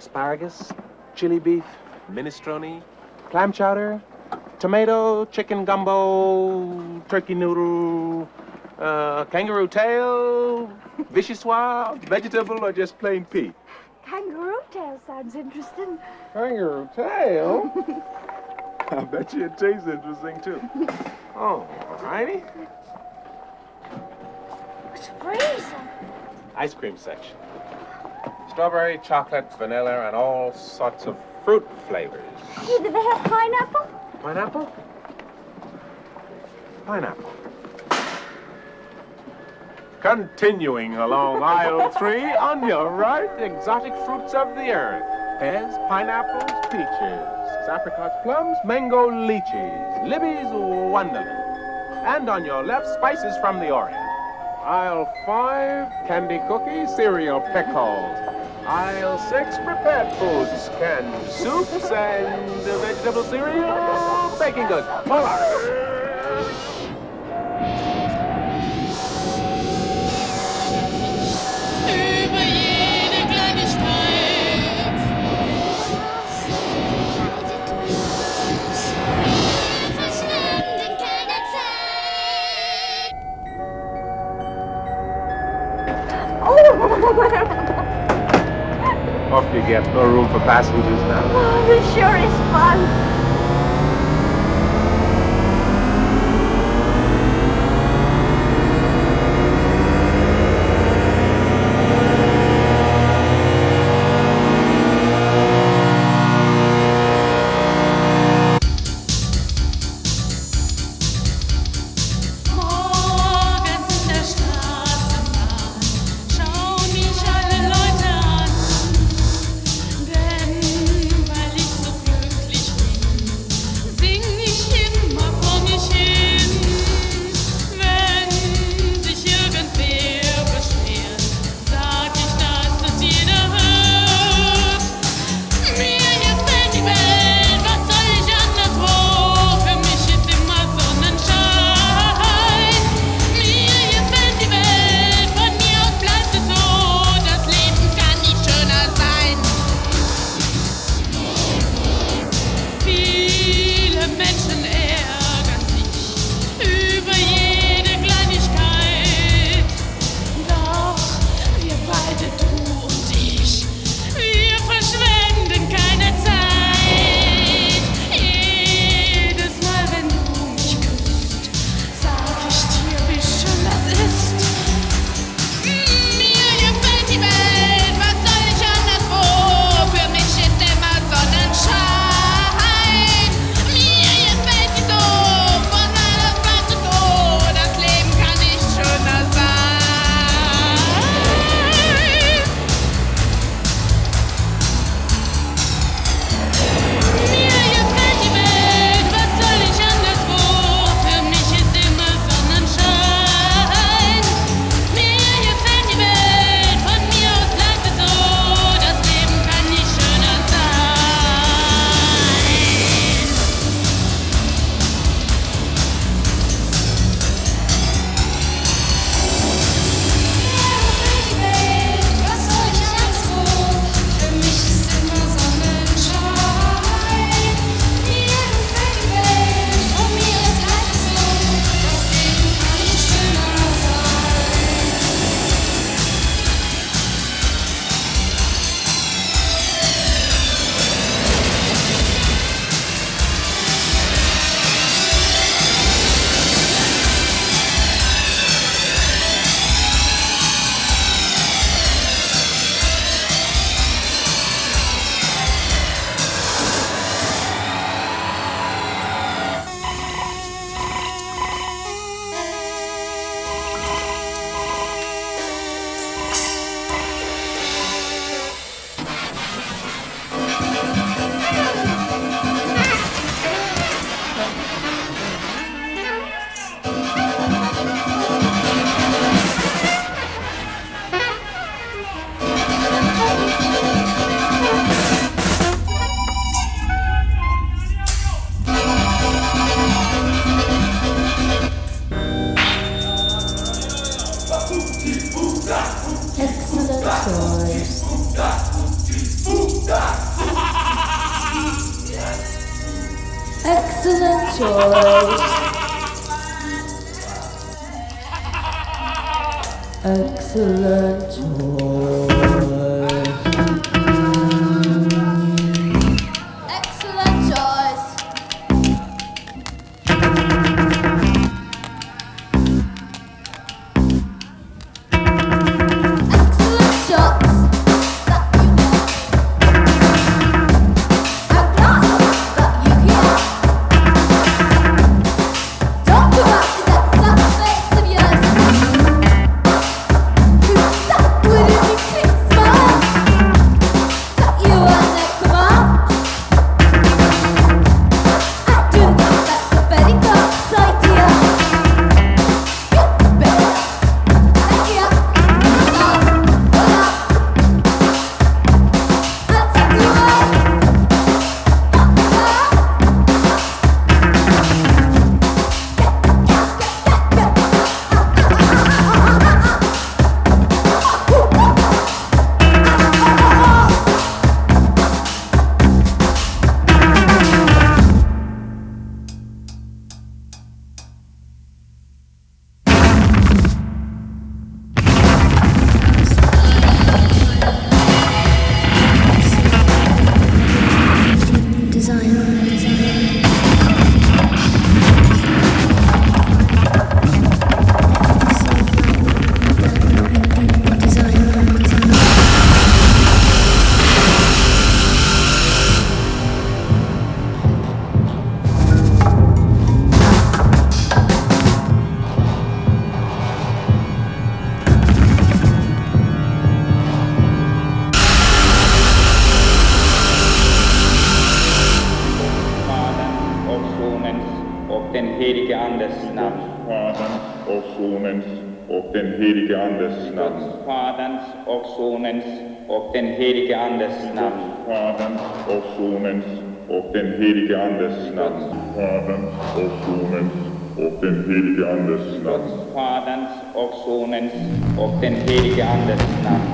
asparagus, chili beef, minestrone, clam chowder, tomato, chicken gumbo, turkey noodle, uh, kangaroo tail, vichyssoise, vegetable, or just plain pea? Kangaroo tail sounds interesting. Kangaroo tail? I bet you it tastes interesting, too. Oh, all righty. It's freezing. Ice cream section. Strawberry, chocolate, vanilla, and all sorts of fruit flavors. Hey, do they have pineapple? Pineapple? Pineapple. Continuing along aisle three, on your right, exotic fruits of the earth. Pears, pineapples, peaches, apricots, plums, mango, lychees, Libby's Wonderland. And on your left, spices from the Orient. Aisle five, candy cookies, cereal pickles. Aisle six, prepared foods, canned soups, and vegetable cereal, baking goods. All Off you get. No room for passengers now. Oh, this sure is fun. des Landes. Vaters und Sohnes und den Heiligen Andes Landes. Vaters und Sohnes und den Heiligen Andes Landes.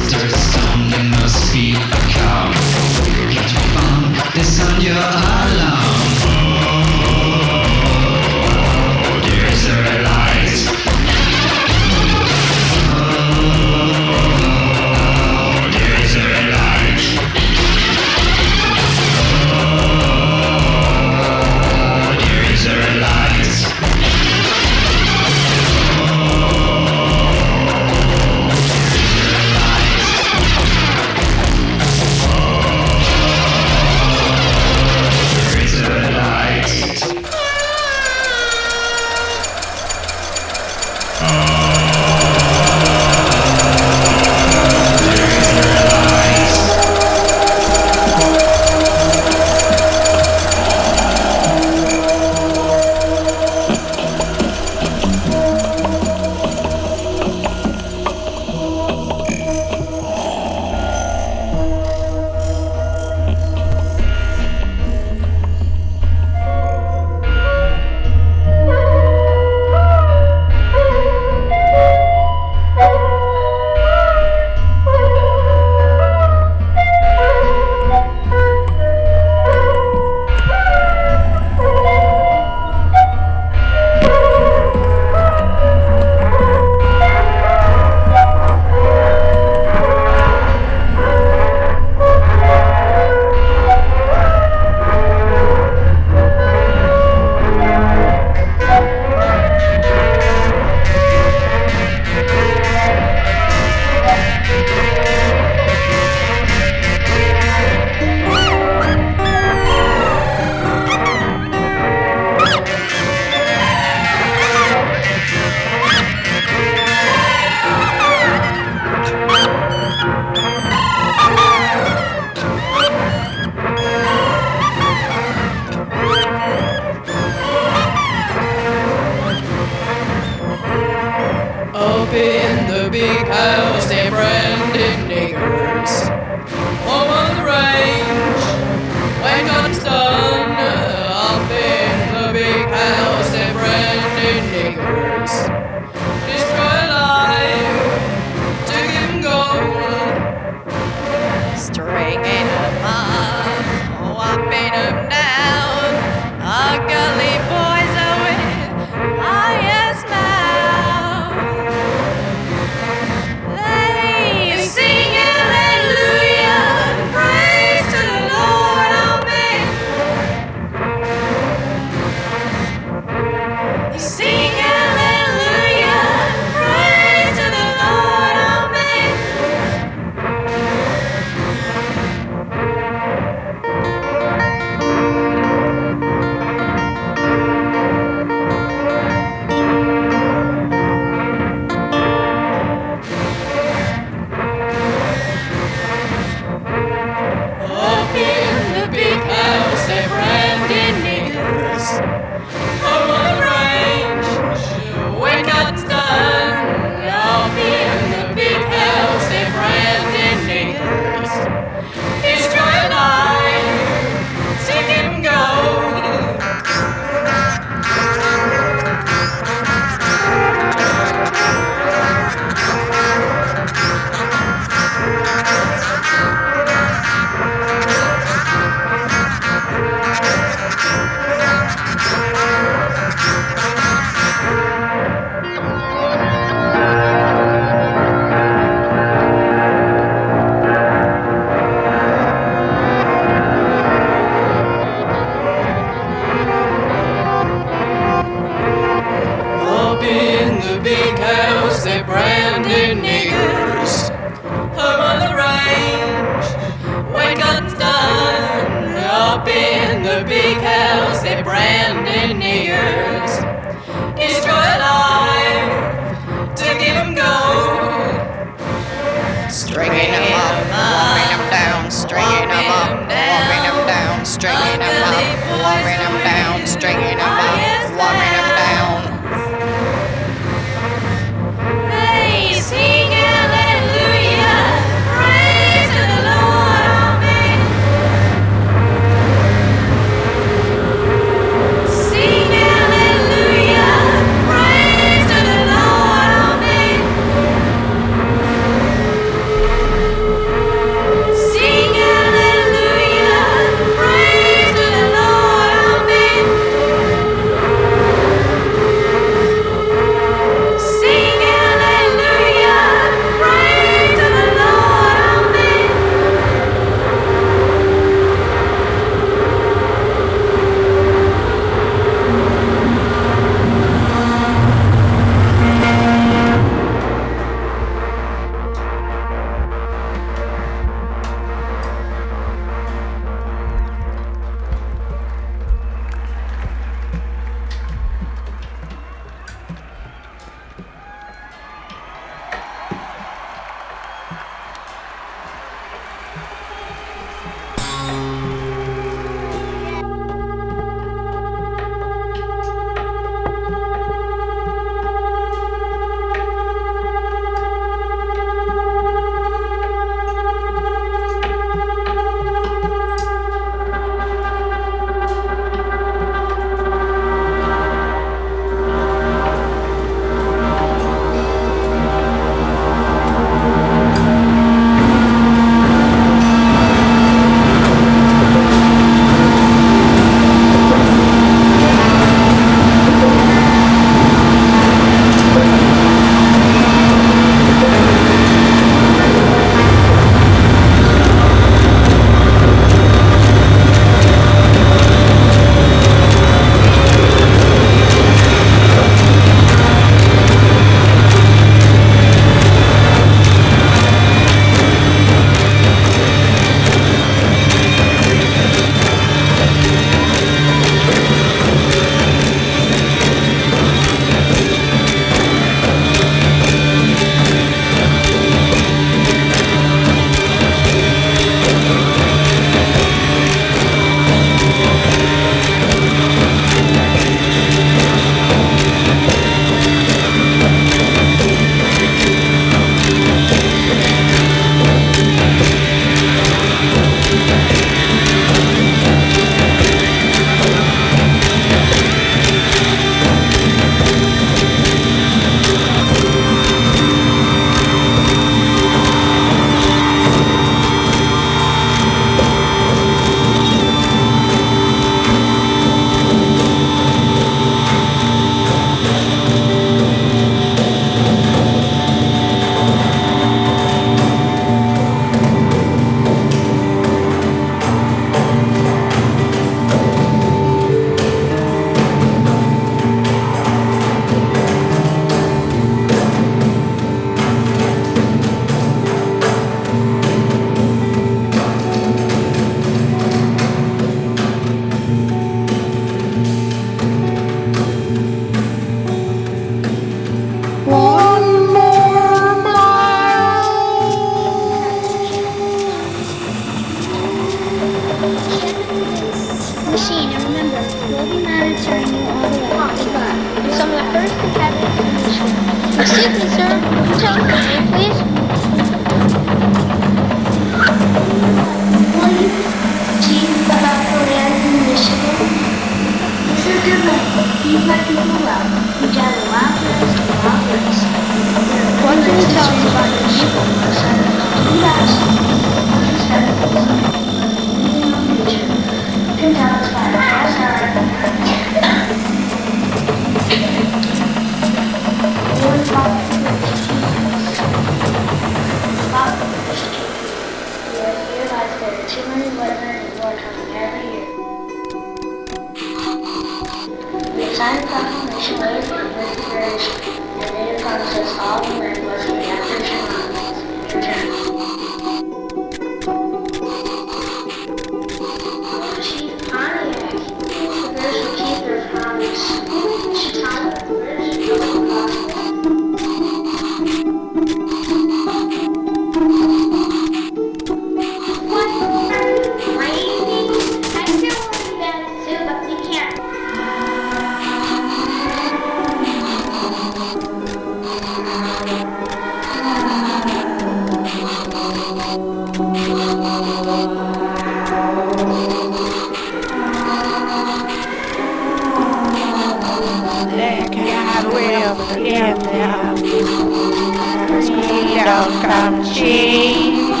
You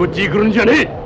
గుచ్చి గురించి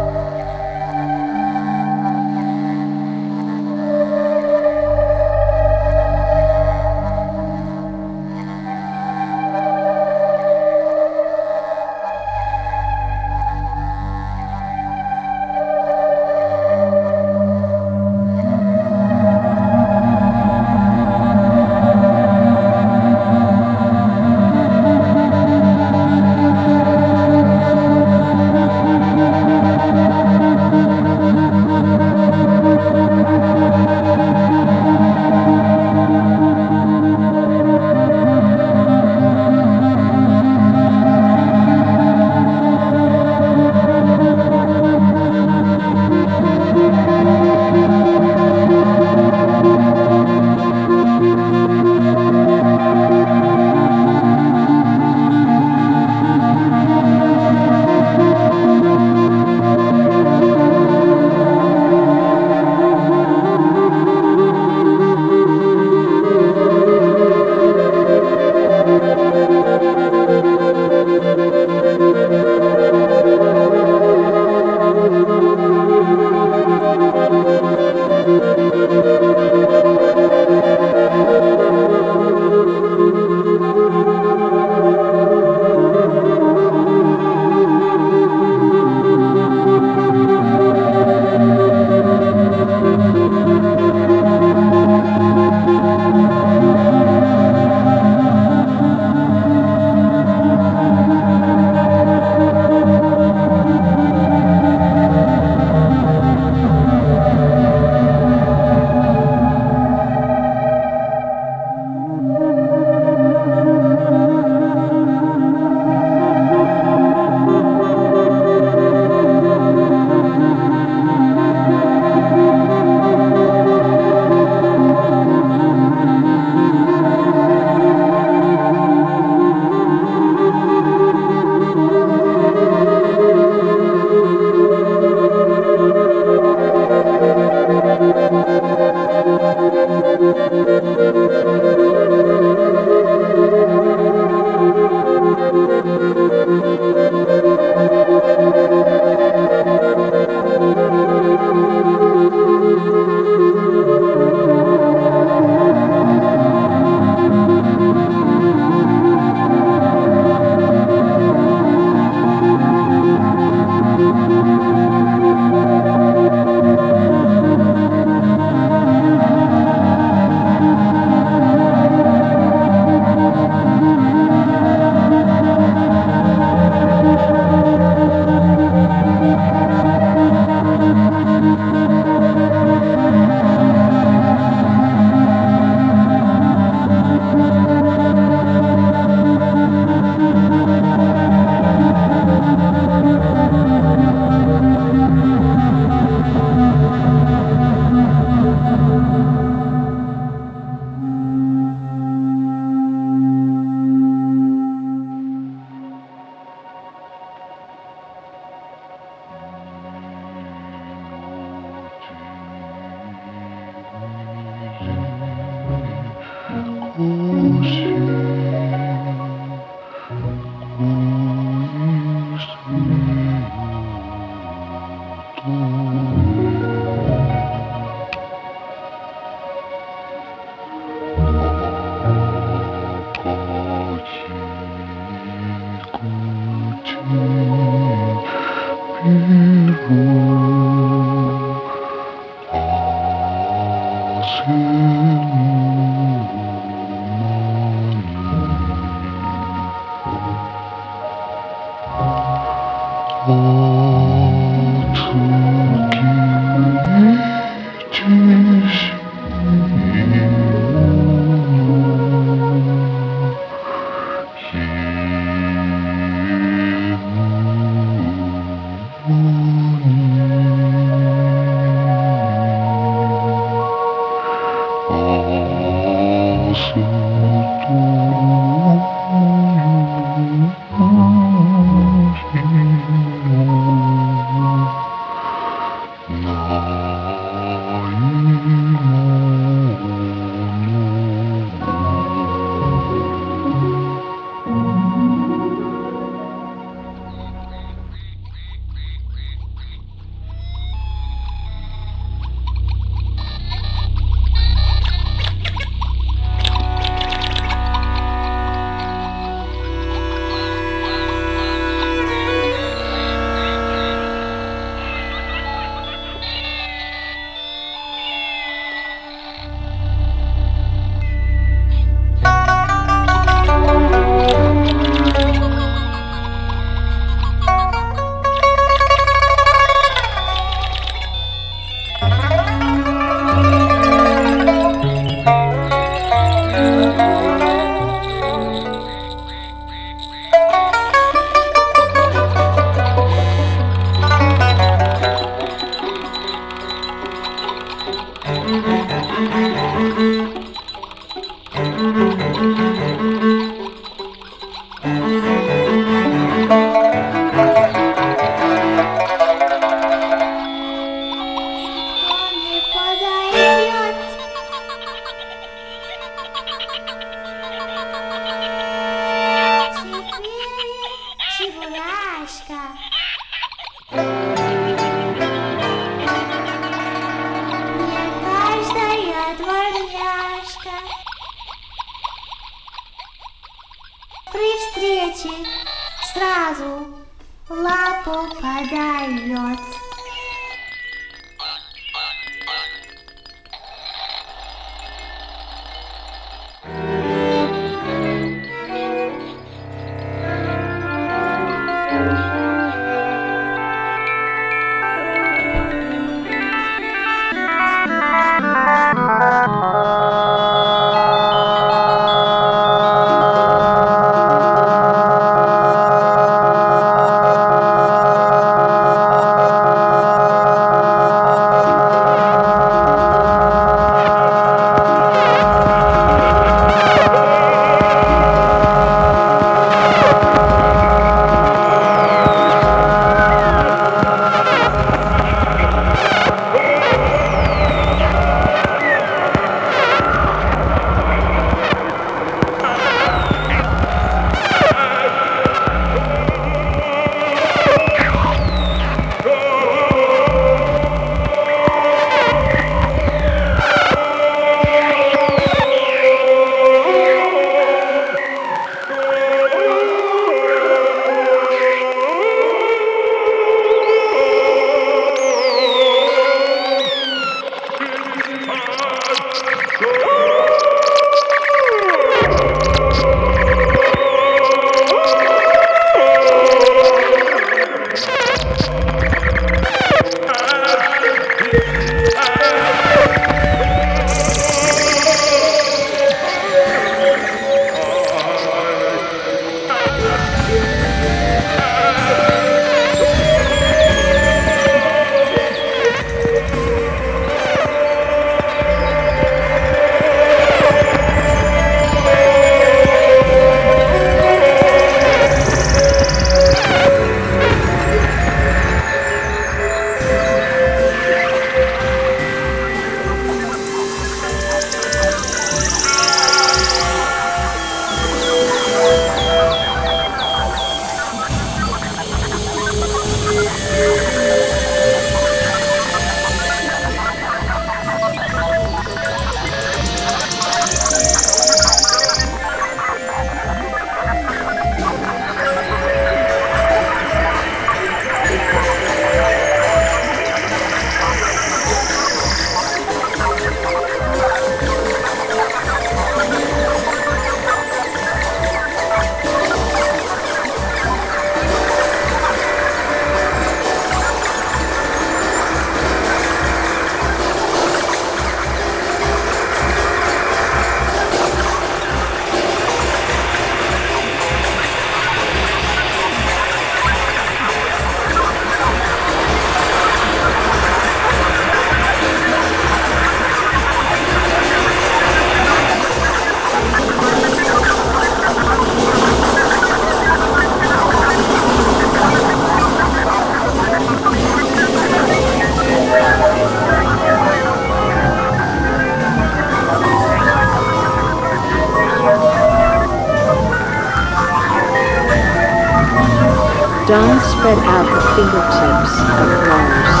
spread out her fingertips of rose.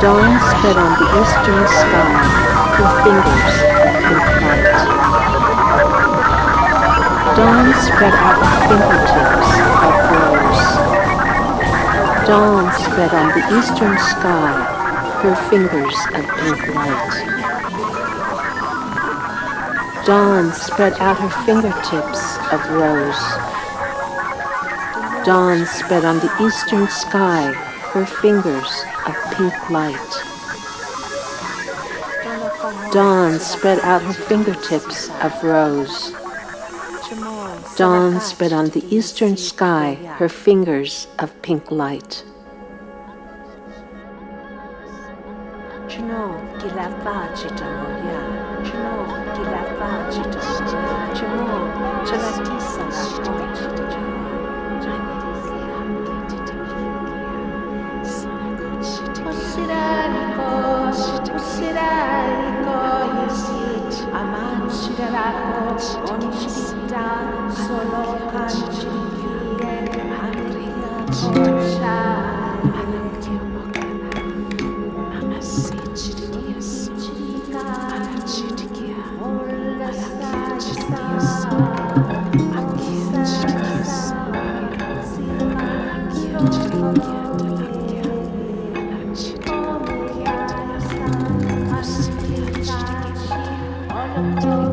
Dawn spread on the eastern sky her fingers of pink light. Dawn spread out her fingertips of rose. Dawn spread on the eastern sky her fingers of pink light. Dawn spread out her fingertips of rose. Dawn spread on the eastern sky her fingers of pink light. Dawn spread out her fingertips of rose. Dawn spread on the eastern sky her fingers of pink light. Thank you.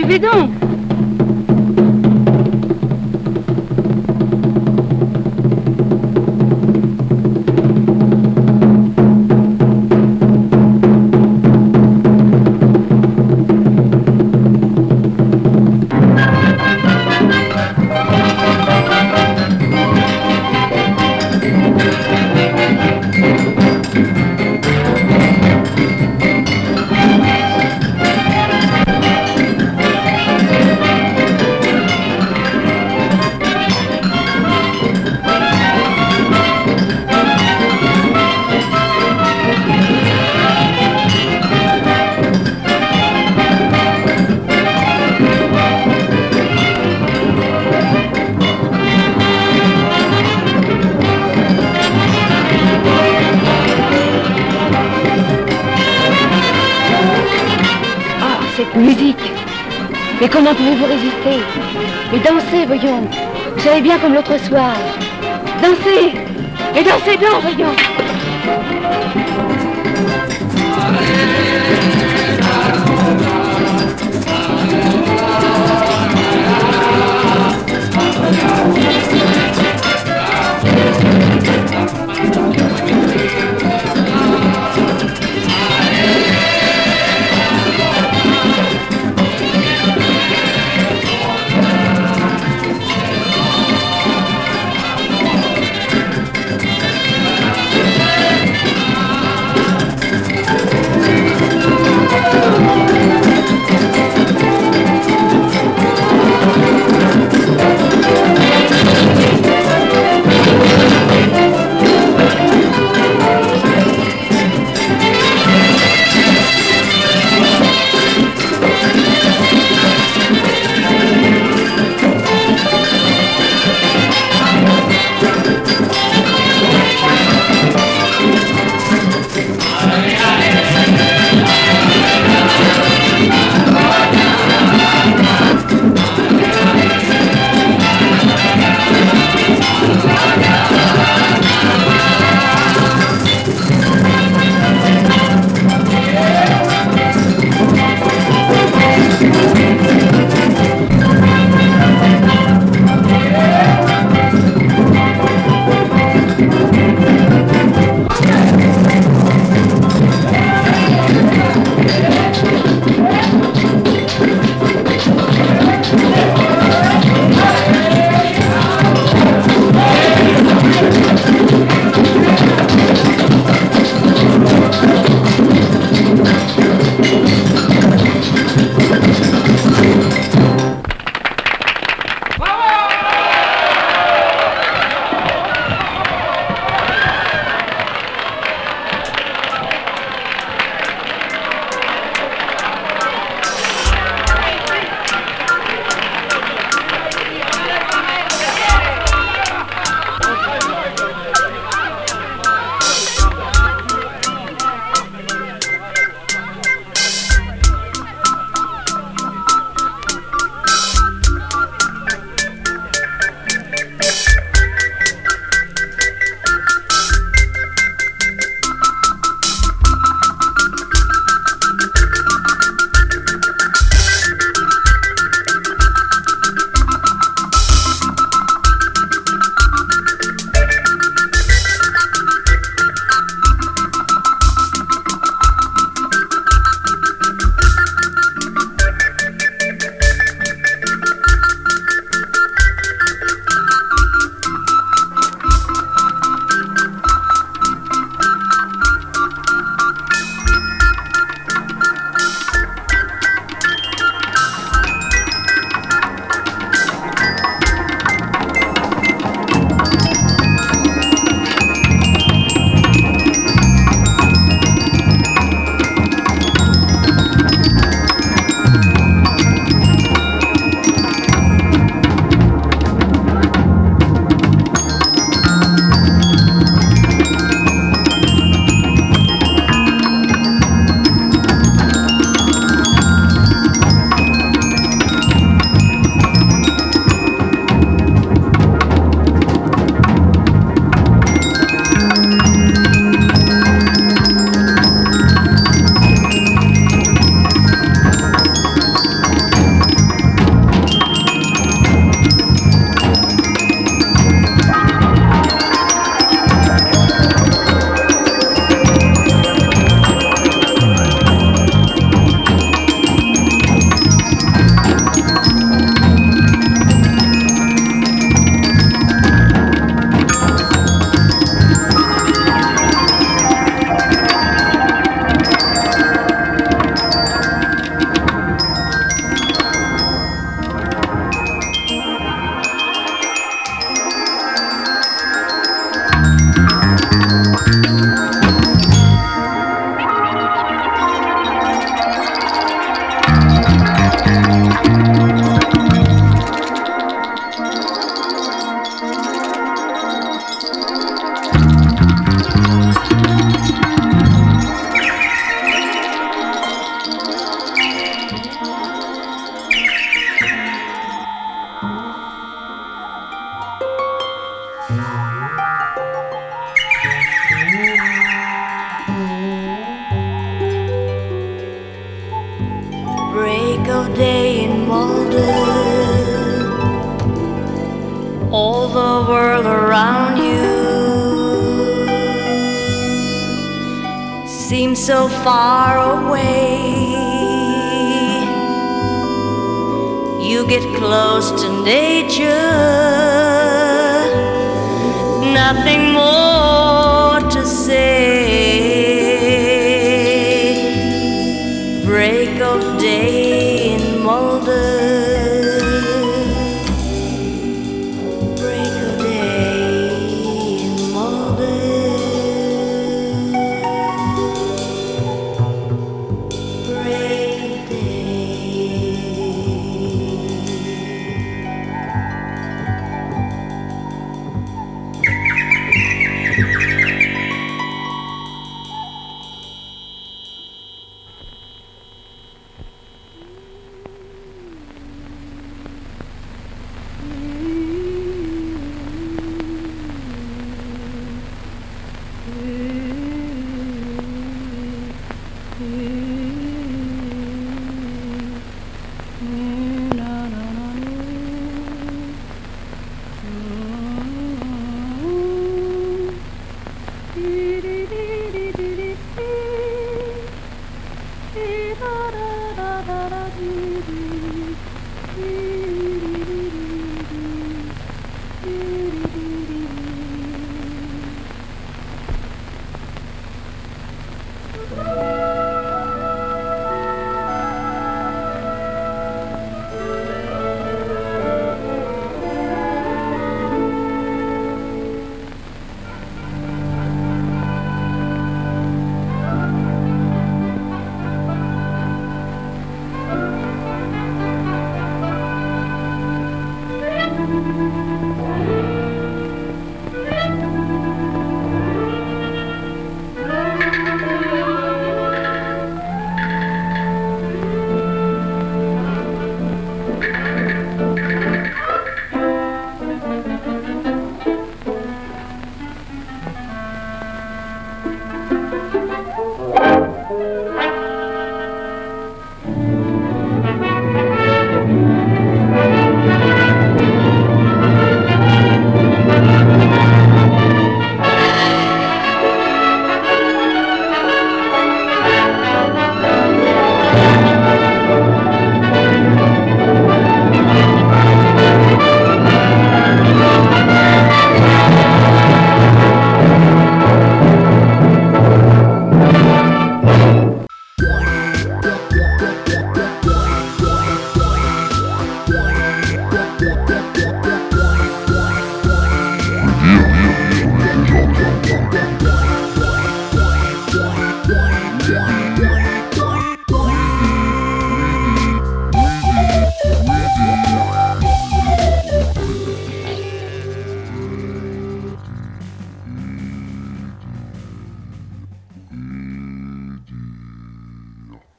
Buvez donc. Voyons Vous savez bien comme l'autre soir. Dansez. Et dansez donc, voyons